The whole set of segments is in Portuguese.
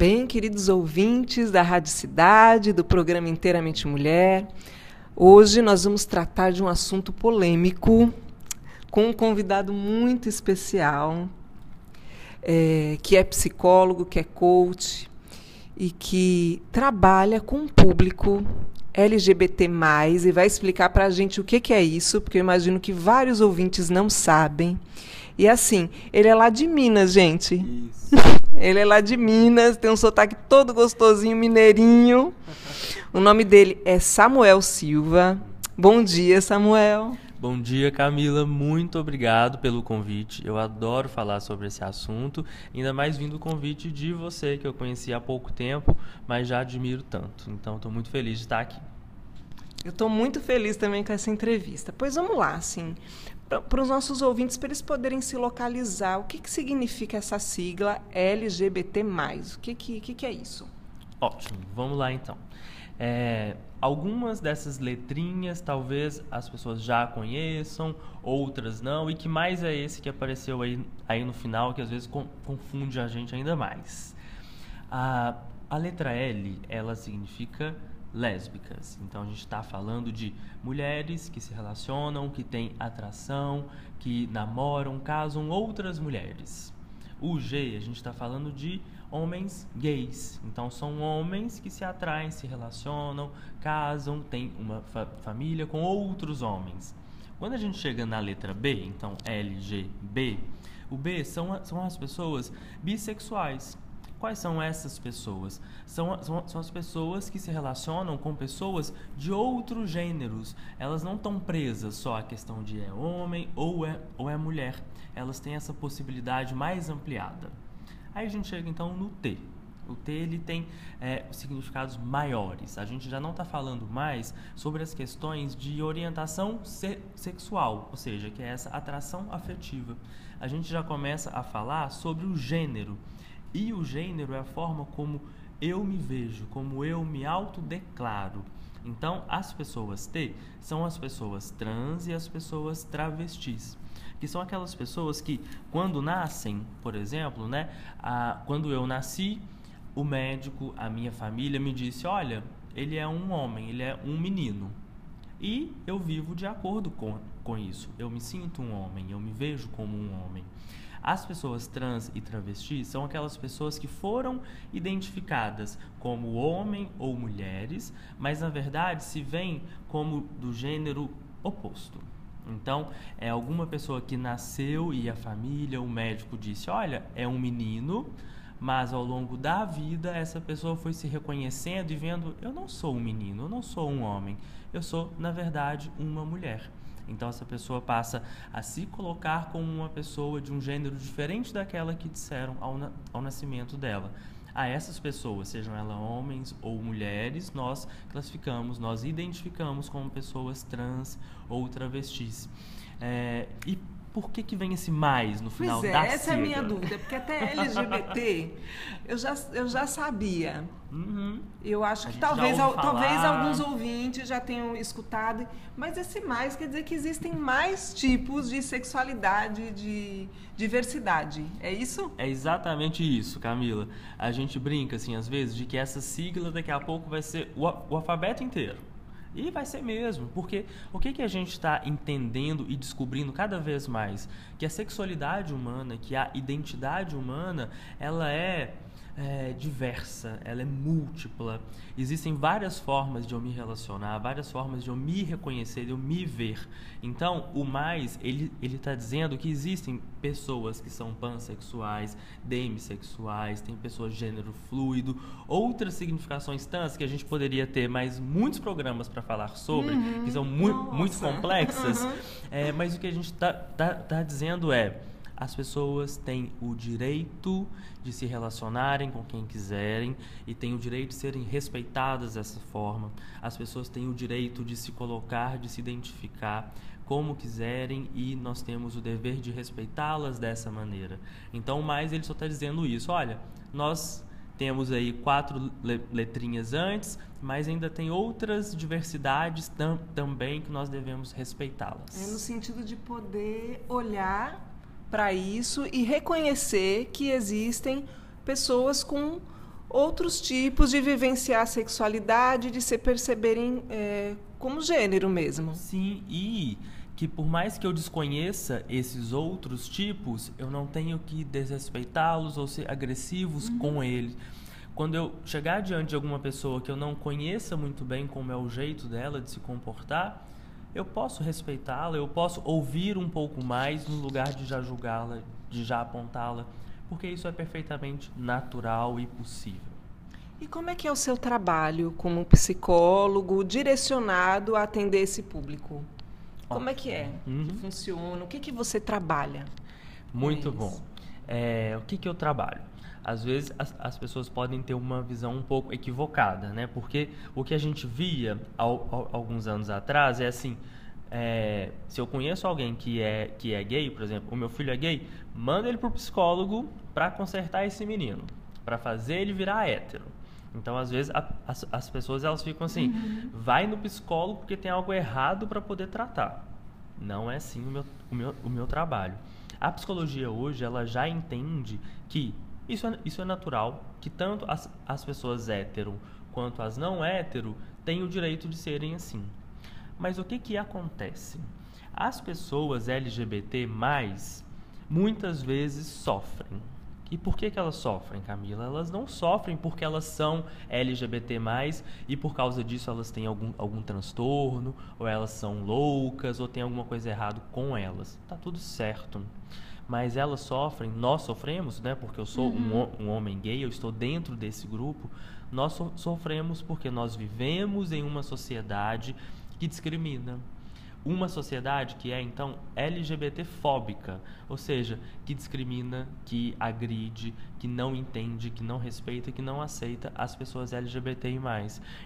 Bem, queridos ouvintes da Rádio Cidade, do programa Inteiramente Mulher, hoje nós vamos tratar de um assunto polêmico com um convidado muito especial, é, que é psicólogo, que é coach e que trabalha com o público LGBT+, e vai explicar para a gente o que, que é isso, porque eu imagino que vários ouvintes não sabem. E assim, ele é lá de Minas, gente. Isso. ele é lá de Minas, tem um sotaque todo gostosinho, mineirinho. O nome dele é Samuel Silva. Bom dia, Samuel. Bom dia, Camila. Muito obrigado pelo convite. Eu adoro falar sobre esse assunto, ainda mais vindo o convite de você, que eu conheci há pouco tempo, mas já admiro tanto. Então, estou muito feliz de estar aqui. Eu estou muito feliz também com essa entrevista. Pois vamos lá, assim, para os nossos ouvintes, para eles poderem se localizar, o que, que significa essa sigla LGBT+. O que, que, que, que é isso? Ótimo, vamos lá então. É, algumas dessas letrinhas talvez as pessoas já conheçam, outras não, e que mais é esse que apareceu aí, aí no final, que às vezes confunde a gente ainda mais. A, a letra L, ela significa lésbicas. Então a gente está falando de mulheres que se relacionam, que têm atração, que namoram, casam outras mulheres. O G, a gente está falando de homens gays. Então são homens que se atraem, se relacionam, casam, têm uma fa família com outros homens. Quando a gente chega na letra B, então LGB, o B são, são as pessoas bissexuais. Quais são essas pessoas? São, são, são, as pessoas que se relacionam com pessoas de outros gêneros. Elas não estão presas só à questão de é homem ou é, ou é mulher. Elas têm essa possibilidade mais ampliada. Aí a gente chega então no T. O T ele tem é, significados maiores. A gente já não está falando mais sobre as questões de orientação se sexual, ou seja, que é essa atração afetiva. A gente já começa a falar sobre o gênero. E o gênero é a forma como eu me vejo, como eu me autodeclaro. Então, as pessoas T são as pessoas trans e as pessoas travestis, que são aquelas pessoas que, quando nascem, por exemplo, né, a, quando eu nasci, o médico, a minha família me disse: olha, ele é um homem, ele é um menino. E eu vivo de acordo com, com isso. Eu me sinto um homem, eu me vejo como um homem. As pessoas trans e travestis são aquelas pessoas que foram identificadas como homem ou mulheres, mas na verdade se veem como do gênero oposto. Então, é alguma pessoa que nasceu e a família, o médico disse: olha, é um menino, mas ao longo da vida essa pessoa foi se reconhecendo e vendo: eu não sou um menino, eu não sou um homem, eu sou, na verdade, uma mulher. Então essa pessoa passa a se colocar como uma pessoa de um gênero diferente daquela que disseram ao, na, ao nascimento dela. A essas pessoas, sejam elas homens ou mulheres, nós classificamos, nós identificamos como pessoas trans ou travestis. É, e por que, que vem esse mais no final pois é, da essa sigla? é a minha dúvida, porque até LGBT eu já, eu já sabia. Uhum. Eu acho que talvez, talvez alguns ouvintes já tenham escutado, mas esse mais quer dizer que existem mais tipos de sexualidade, de diversidade. É isso? É exatamente isso, Camila. A gente brinca, assim, às vezes, de que essa sigla daqui a pouco vai ser o, o alfabeto inteiro. E vai ser mesmo, porque o que, que a gente está entendendo e descobrindo cada vez mais? Que a sexualidade humana, que a identidade humana, ela é é, diversa, ela é múltipla. Existem várias formas de eu me relacionar, várias formas de eu me reconhecer, de eu me ver. Então, o mais, ele está dizendo que existem pessoas que são pansexuais, demissexuais, tem pessoas de gênero fluido, outras significações tantas que a gente poderia ter mais muitos programas para falar sobre, uhum, que são mu nossa. muito complexas. Uhum. É, mas o que a gente está tá, tá dizendo é as pessoas têm o direito de se relacionarem com quem quiserem e têm o direito de serem respeitadas dessa forma. As pessoas têm o direito de se colocar, de se identificar como quiserem e nós temos o dever de respeitá-las dessa maneira. Então, mais ele só está dizendo isso. Olha, nós temos aí quatro letrinhas antes, mas ainda tem outras diversidades tam também que nós devemos respeitá-las. É no sentido de poder olhar para isso e reconhecer que existem pessoas com outros tipos de vivenciar a sexualidade, de se perceberem é, como gênero mesmo. Sim, e que por mais que eu desconheça esses outros tipos, eu não tenho que desrespeitá-los ou ser agressivos uhum. com eles. Quando eu chegar diante de alguma pessoa que eu não conheça muito bem como é o jeito dela de se comportar, eu posso respeitá-la, eu posso ouvir um pouco mais no lugar de já julgá-la, de já apontá-la, porque isso é perfeitamente natural e possível. E como é que é o seu trabalho como psicólogo direcionado a atender esse público? Como é que é? Uhum. Que funciona? O que, que você trabalha? Muito bom. É, o que, que eu trabalho? Às vezes as, as, pessoas podem ter uma visão um pouco equivocada, né? Porque o que a gente via ao, ao, alguns anos atrás é assim: é, se eu conheço alguém que é, que é gay, por exemplo, o meu filho é gay, manda ele para o psicólogo para consertar esse menino, para fazer ele virar hétero. Então, às vezes, a, as, as pessoas elas ficam assim: uhum. vai no psicólogo porque tem algo errado para poder tratar. Não é assim o meu, o, meu, o meu trabalho. A psicologia hoje ela já entende que isso é, isso é natural, que tanto as, as pessoas hétero quanto as não hétero têm o direito de serem assim. Mas o que, que acontece? As pessoas LGBT, muitas vezes sofrem e por que, que elas sofrem, Camila? Elas não sofrem porque elas são LGBT, e por causa disso elas têm algum, algum transtorno, ou elas são loucas, ou tem alguma coisa errada com elas. Tá tudo certo. Mas elas sofrem, nós sofremos, né? Porque eu sou uhum. um, um homem gay, eu estou dentro desse grupo. Nós so sofremos porque nós vivemos em uma sociedade que discrimina uma sociedade que é então LGBT-fóbica, ou seja, que discrimina, que agride, que não entende, que não respeita, que não aceita as pessoas LGBTI+.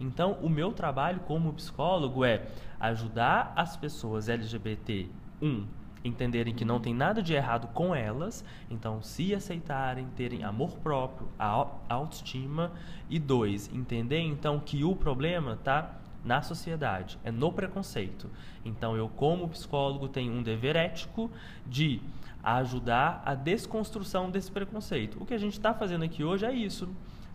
Então, o meu trabalho como psicólogo é ajudar as pessoas LGBT, um, entenderem que não tem nada de errado com elas, então se aceitarem, terem amor próprio, a autoestima e dois, entender então que o problema está na sociedade, é no preconceito. Então, eu, como psicólogo, tenho um dever ético de ajudar a desconstrução desse preconceito. O que a gente está fazendo aqui hoje é isso.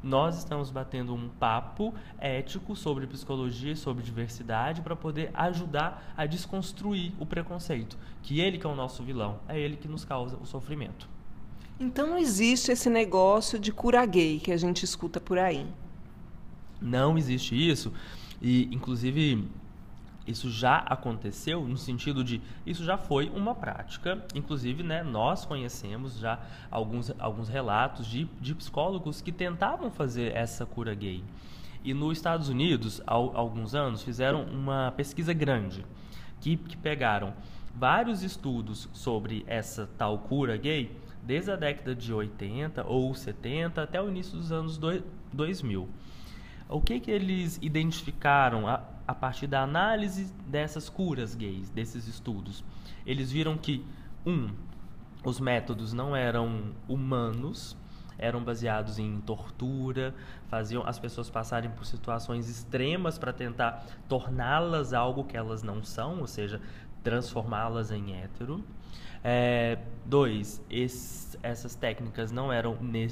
Nós estamos batendo um papo ético sobre psicologia, sobre diversidade, para poder ajudar a desconstruir o preconceito. Que ele que é o nosso vilão, é ele que nos causa o sofrimento. Então não existe esse negócio de cura gay que a gente escuta por aí. Não existe isso. E, inclusive, isso já aconteceu no sentido de isso já foi uma prática. Inclusive, né, nós conhecemos já alguns, alguns relatos de, de psicólogos que tentavam fazer essa cura gay. E nos Estados Unidos, há alguns anos, fizeram uma pesquisa grande que, que pegaram vários estudos sobre essa tal cura gay desde a década de 80 ou 70 até o início dos anos 2000. O que, que eles identificaram a partir da análise dessas curas gays, desses estudos? Eles viram que, um, os métodos não eram humanos, eram baseados em tortura, faziam as pessoas passarem por situações extremas para tentar torná-las algo que elas não são, ou seja, transformá-las em hétero. É, dois, essas técnicas não eram ne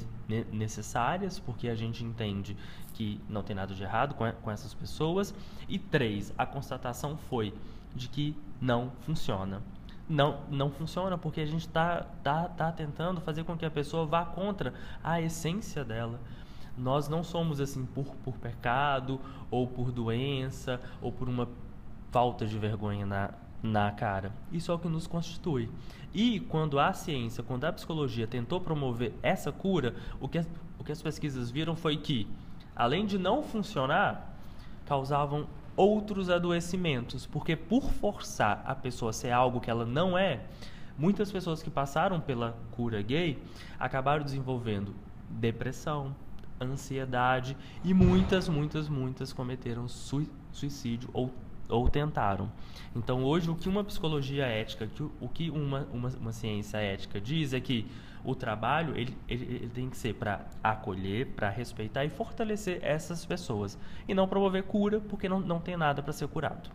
necessárias, porque a gente entende que não tem nada de errado com, com essas pessoas. E três, a constatação foi de que não funciona. Não, não funciona porque a gente está tá, tá tentando fazer com que a pessoa vá contra a essência dela. Nós não somos assim por, por pecado, ou por doença, ou por uma falta de vergonha na, na cara. Isso é o que nos constitui. E quando a ciência, quando a psicologia tentou promover essa cura, o que, o que as pesquisas viram foi que, além de não funcionar, causavam outros adoecimentos, porque por forçar a pessoa a ser algo que ela não é, muitas pessoas que passaram pela cura gay acabaram desenvolvendo depressão, ansiedade e muitas, muitas, muitas cometeram suicídio ou ou tentaram. Então, hoje, o que uma psicologia ética, o que uma, uma, uma ciência ética diz é que o trabalho ele, ele, ele tem que ser para acolher, para respeitar e fortalecer essas pessoas. E não promover cura, porque não, não tem nada para ser curado.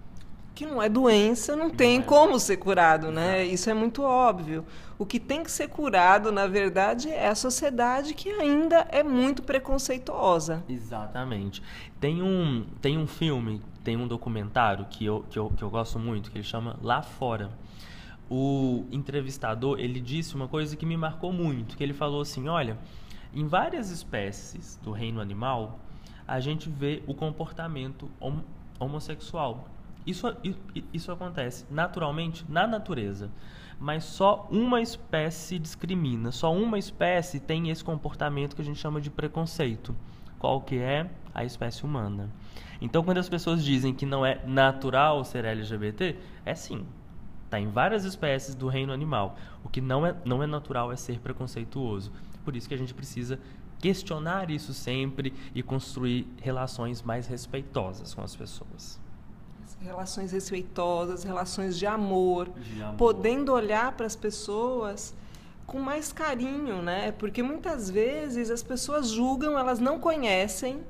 que não é doença, não, não tem é. como ser curado, né? Isso é muito óbvio. O que tem que ser curado, na verdade, é a sociedade que ainda é muito preconceituosa. Exatamente. Tem um, tem um filme, tem um documentário que eu, que, eu, que eu gosto muito, que ele chama Lá Fora. O entrevistador, ele disse uma coisa que me marcou muito, que ele falou assim, olha, em várias espécies do reino animal, a gente vê o comportamento hom homossexual. Isso, isso acontece naturalmente na natureza mas só uma espécie discrimina, só uma espécie tem esse comportamento que a gente chama de preconceito. Qual que é? A espécie humana. Então, quando as pessoas dizem que não é natural ser LGBT, é sim. Está em várias espécies do reino animal. O que não é, não é natural é ser preconceituoso. Por isso que a gente precisa questionar isso sempre e construir relações mais respeitosas com as pessoas relações respeitosas, relações de amor, de amor. podendo olhar para as pessoas com mais carinho, né? Porque muitas vezes as pessoas julgam, elas não conhecem,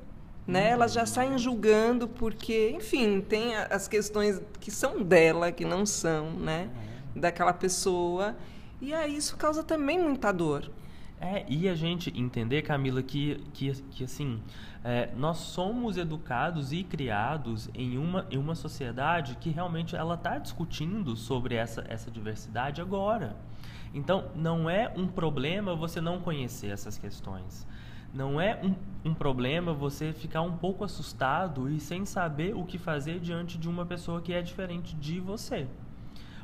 né? Elas já saem julgando porque, enfim, tem as questões que são dela, que não são, né? Uhum. Daquela pessoa. E aí isso causa também muita dor. É, e a gente entender, Camila, que, que, que assim, é, nós somos educados e criados em uma, em uma sociedade que realmente ela está discutindo sobre essa, essa diversidade agora. Então, não é um problema você não conhecer essas questões. Não é um, um problema você ficar um pouco assustado e sem saber o que fazer diante de uma pessoa que é diferente de você.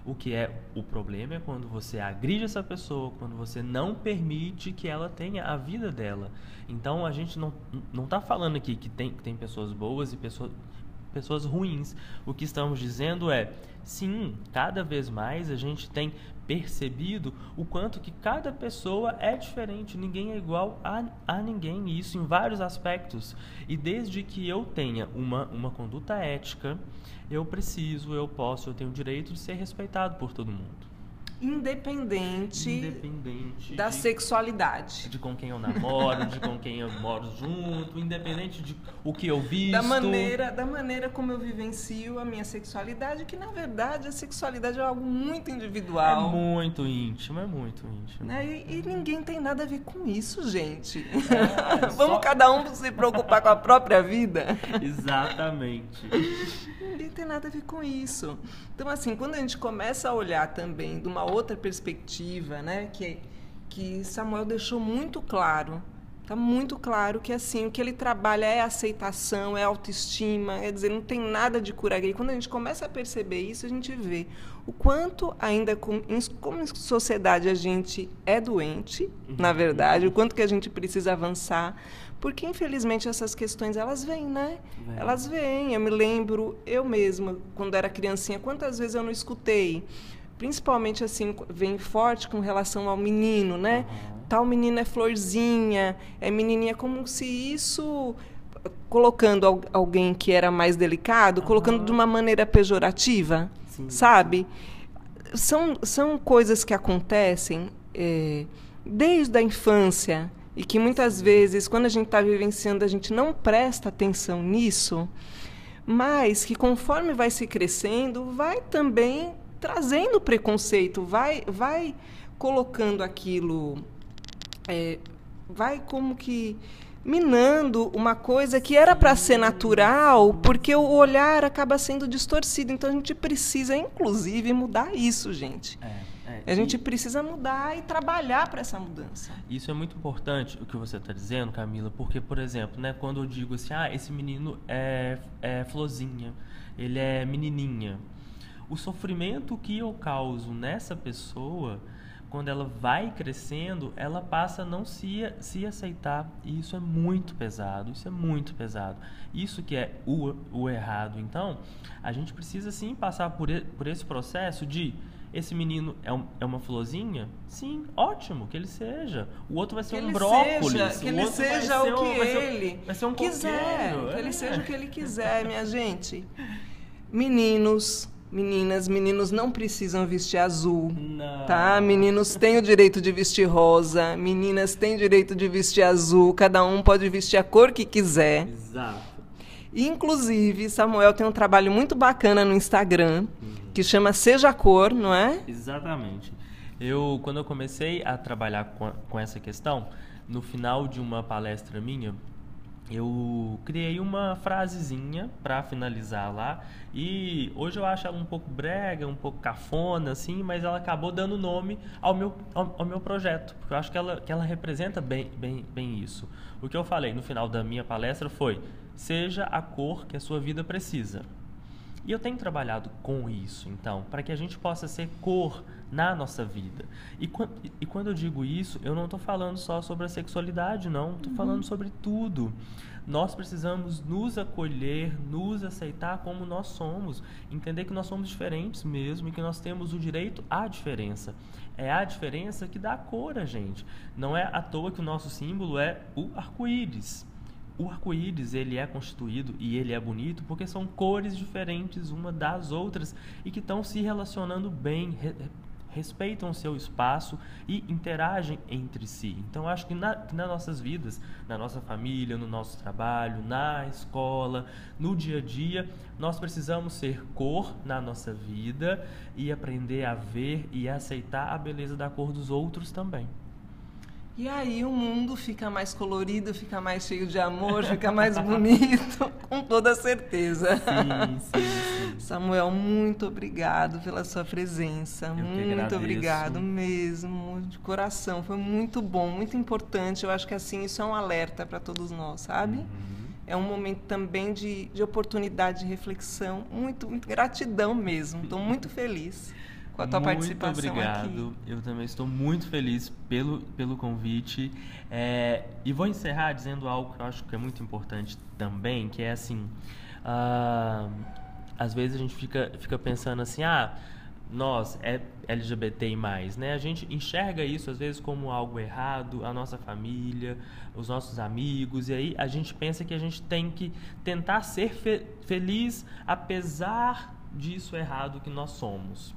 O que é o problema é quando você agride essa pessoa, quando você não permite que ela tenha a vida dela. Então a gente não não está falando aqui que tem, que tem pessoas boas e pessoas pessoas ruins. O que estamos dizendo é, sim, cada vez mais a gente tem percebido o quanto que cada pessoa é diferente, ninguém é igual a, a ninguém, e isso em vários aspectos. E desde que eu tenha uma, uma conduta ética, eu preciso, eu posso, eu tenho o direito de ser respeitado por todo mundo independente, independente da de, sexualidade. De com quem eu namoro, de com quem eu moro junto, independente de o que eu visto. Da maneira, da maneira como eu vivencio a minha sexualidade, que na verdade a sexualidade é algo muito individual. É muito íntimo, é muito íntimo. Né? E, e, ninguém tem nada a ver com isso, gente. É, Vamos só... cada um se preocupar com a própria vida. Exatamente. ninguém tem nada a ver com isso. Então, assim, quando a gente começa a olhar também de uma outra perspectiva, né, que, que Samuel deixou muito claro, está muito claro que assim o que ele trabalha é aceitação, é autoestima, quer dizer, não tem nada de cura gay. Quando a gente começa a perceber isso, a gente vê o quanto ainda como em sociedade a gente é doente, uhum. na verdade, o quanto que a gente precisa avançar, porque infelizmente essas questões elas vêm, né? Vem. Elas vêm. Eu me lembro eu mesma quando era criancinha, quantas vezes eu não escutei principalmente assim vem forte com relação ao menino, né? Uhum. Tal menino é florzinha, é menininha, como se isso colocando alguém que era mais delicado, uhum. colocando de uma maneira pejorativa, sim, sabe? São, são coisas que acontecem é, desde a infância e que muitas vezes, quando a gente está vivenciando, a gente não presta atenção nisso, mas que conforme vai se crescendo, vai também trazendo preconceito, vai, vai colocando aquilo, é, vai como que minando uma coisa que era para ser natural, porque o olhar acaba sendo distorcido. Então a gente precisa, inclusive, mudar isso, gente. É, é, a gente e... precisa mudar e trabalhar para essa mudança. Isso é muito importante o que você está dizendo, Camila, porque, por exemplo, né, quando eu digo assim, ah, esse menino é, é florzinha, ele é menininha, o sofrimento que eu causo nessa pessoa, quando ela vai crescendo, ela passa a não se, se aceitar. E isso é muito pesado, isso é muito pesado. Isso que é o, o errado. Então, a gente precisa sim passar por, por esse processo de esse menino é, um, é, uma florzinha? Sim, ótimo, que ele seja. O outro vai ser que um brócolis. Seja, que ele seja o que ele vai ser um quiser. Que ele seja o que ele quiser, minha gente. Meninos, Meninas, meninos não precisam vestir azul, não. tá? Meninos têm o direito de vestir rosa, meninas têm o direito de vestir azul, cada um pode vestir a cor que quiser. Exato. Inclusive, Samuel tem um trabalho muito bacana no Instagram que chama Seja Cor, não é? Exatamente. Eu, quando eu comecei a trabalhar com, com essa questão, no final de uma palestra minha, eu criei uma frasezinha para finalizar lá e hoje eu acho ela um pouco brega, um pouco cafona assim, mas ela acabou dando nome ao meu, ao, ao, meu projeto, porque eu acho que ela, que ela representa bem, bem, bem isso. O que eu falei no final da minha palestra foi: seja a cor que a sua vida precisa. E eu tenho trabalhado com isso, então, para que a gente possa ser cor na nossa vida. E, e quando eu digo isso, eu não estou falando só sobre a sexualidade, não. Estou uhum. falando sobre tudo. Nós precisamos nos acolher, nos aceitar como nós somos, entender que nós somos diferentes mesmo e que nós temos o direito à diferença. É a diferença que dá a cor a gente. Não é à toa que o nosso símbolo é o arco-íris o arco-íris ele é constituído e ele é bonito porque são cores diferentes uma das outras e que estão se relacionando bem, respeitam o seu espaço e interagem entre si. Então acho que, na, que nas nossas vidas, na nossa família, no nosso trabalho, na escola, no dia a dia, nós precisamos ser cor na nossa vida e aprender a ver e aceitar a beleza da cor dos outros também. E aí o mundo fica mais colorido, fica mais cheio de amor, fica mais bonito, com toda certeza. Sim, sim. Samuel, muito obrigado pela sua presença. Eu muito obrigado mesmo, de coração. Foi muito bom, muito importante. Eu acho que assim isso é um alerta para todos nós, sabe? Uhum. É um momento também de, de oportunidade de reflexão. Muito, muito gratidão mesmo. Estou muito feliz com a tua muito participação obrigado. aqui. Eu também estou muito feliz pelo, pelo convite. É, e vou encerrar dizendo algo que eu acho que é muito importante também, que é assim, uh, às vezes a gente fica, fica pensando assim, ah, nós é LGBTI+, né? A gente enxerga isso às vezes como algo errado, a nossa família, os nossos amigos, e aí a gente pensa que a gente tem que tentar ser fe feliz apesar disso errado que nós somos.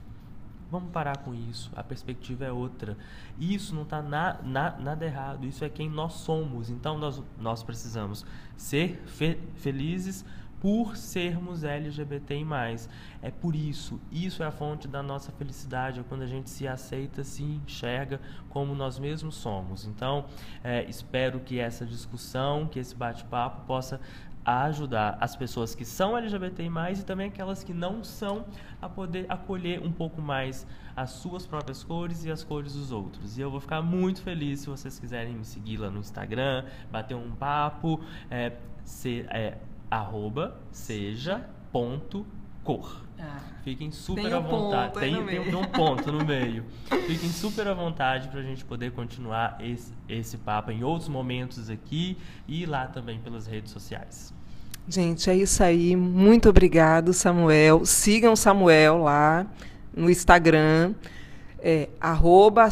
Vamos parar com isso. A perspectiva é outra. Isso não está na, na, nada errado. Isso é quem nós somos. Então nós, nós precisamos ser fe, felizes por sermos LGBTI+. É por isso. Isso é a fonte da nossa felicidade. É quando a gente se aceita, se enxerga como nós mesmos somos. Então, é, espero que essa discussão, que esse bate-papo possa ajudar as pessoas que são LGBTI+, e também aquelas que não são, a poder acolher um pouco mais as suas próprias cores e as cores dos outros. E eu vou ficar muito feliz se vocês quiserem me seguir lá no Instagram, bater um papo, é, se, é arroba seja ponto cor. Ah, Fiquem super à vontade. Ponto tem, tem, tem, um ponto no meio. Fiquem super à vontade para a gente poder continuar esse, esse papo em outros momentos aqui e lá também pelas redes sociais. Gente, é isso aí. Muito obrigado, Samuel. Sigam Samuel lá no Instagram, é,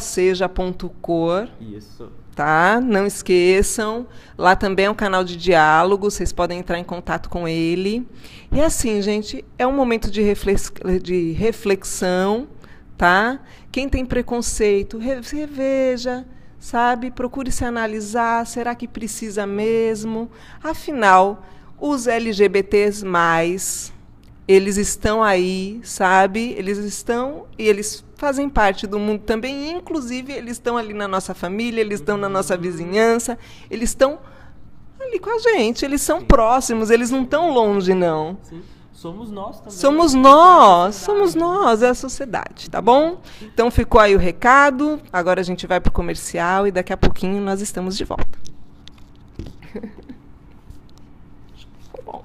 seja.cor. Isso. Tá? Não esqueçam. Lá também é um canal de diálogo, vocês podem entrar em contato com ele. E assim, gente, é um momento de, reflex de reflexão, tá? Quem tem preconceito, reveja, sabe? Procure se analisar, será que precisa mesmo? Afinal, os LGBTs mais, eles estão aí, sabe? Eles estão e eles fazem parte do mundo também, inclusive eles estão ali na nossa família, eles estão na nossa vizinhança, eles estão ali com a gente, eles são Sim. próximos, eles não estão longe não. Sim. Somos nós também. Somos nós, somos nós, é a sociedade, tá bom? Então ficou aí o recado. Agora a gente vai para o comercial e daqui a pouquinho nós estamos de volta. bom.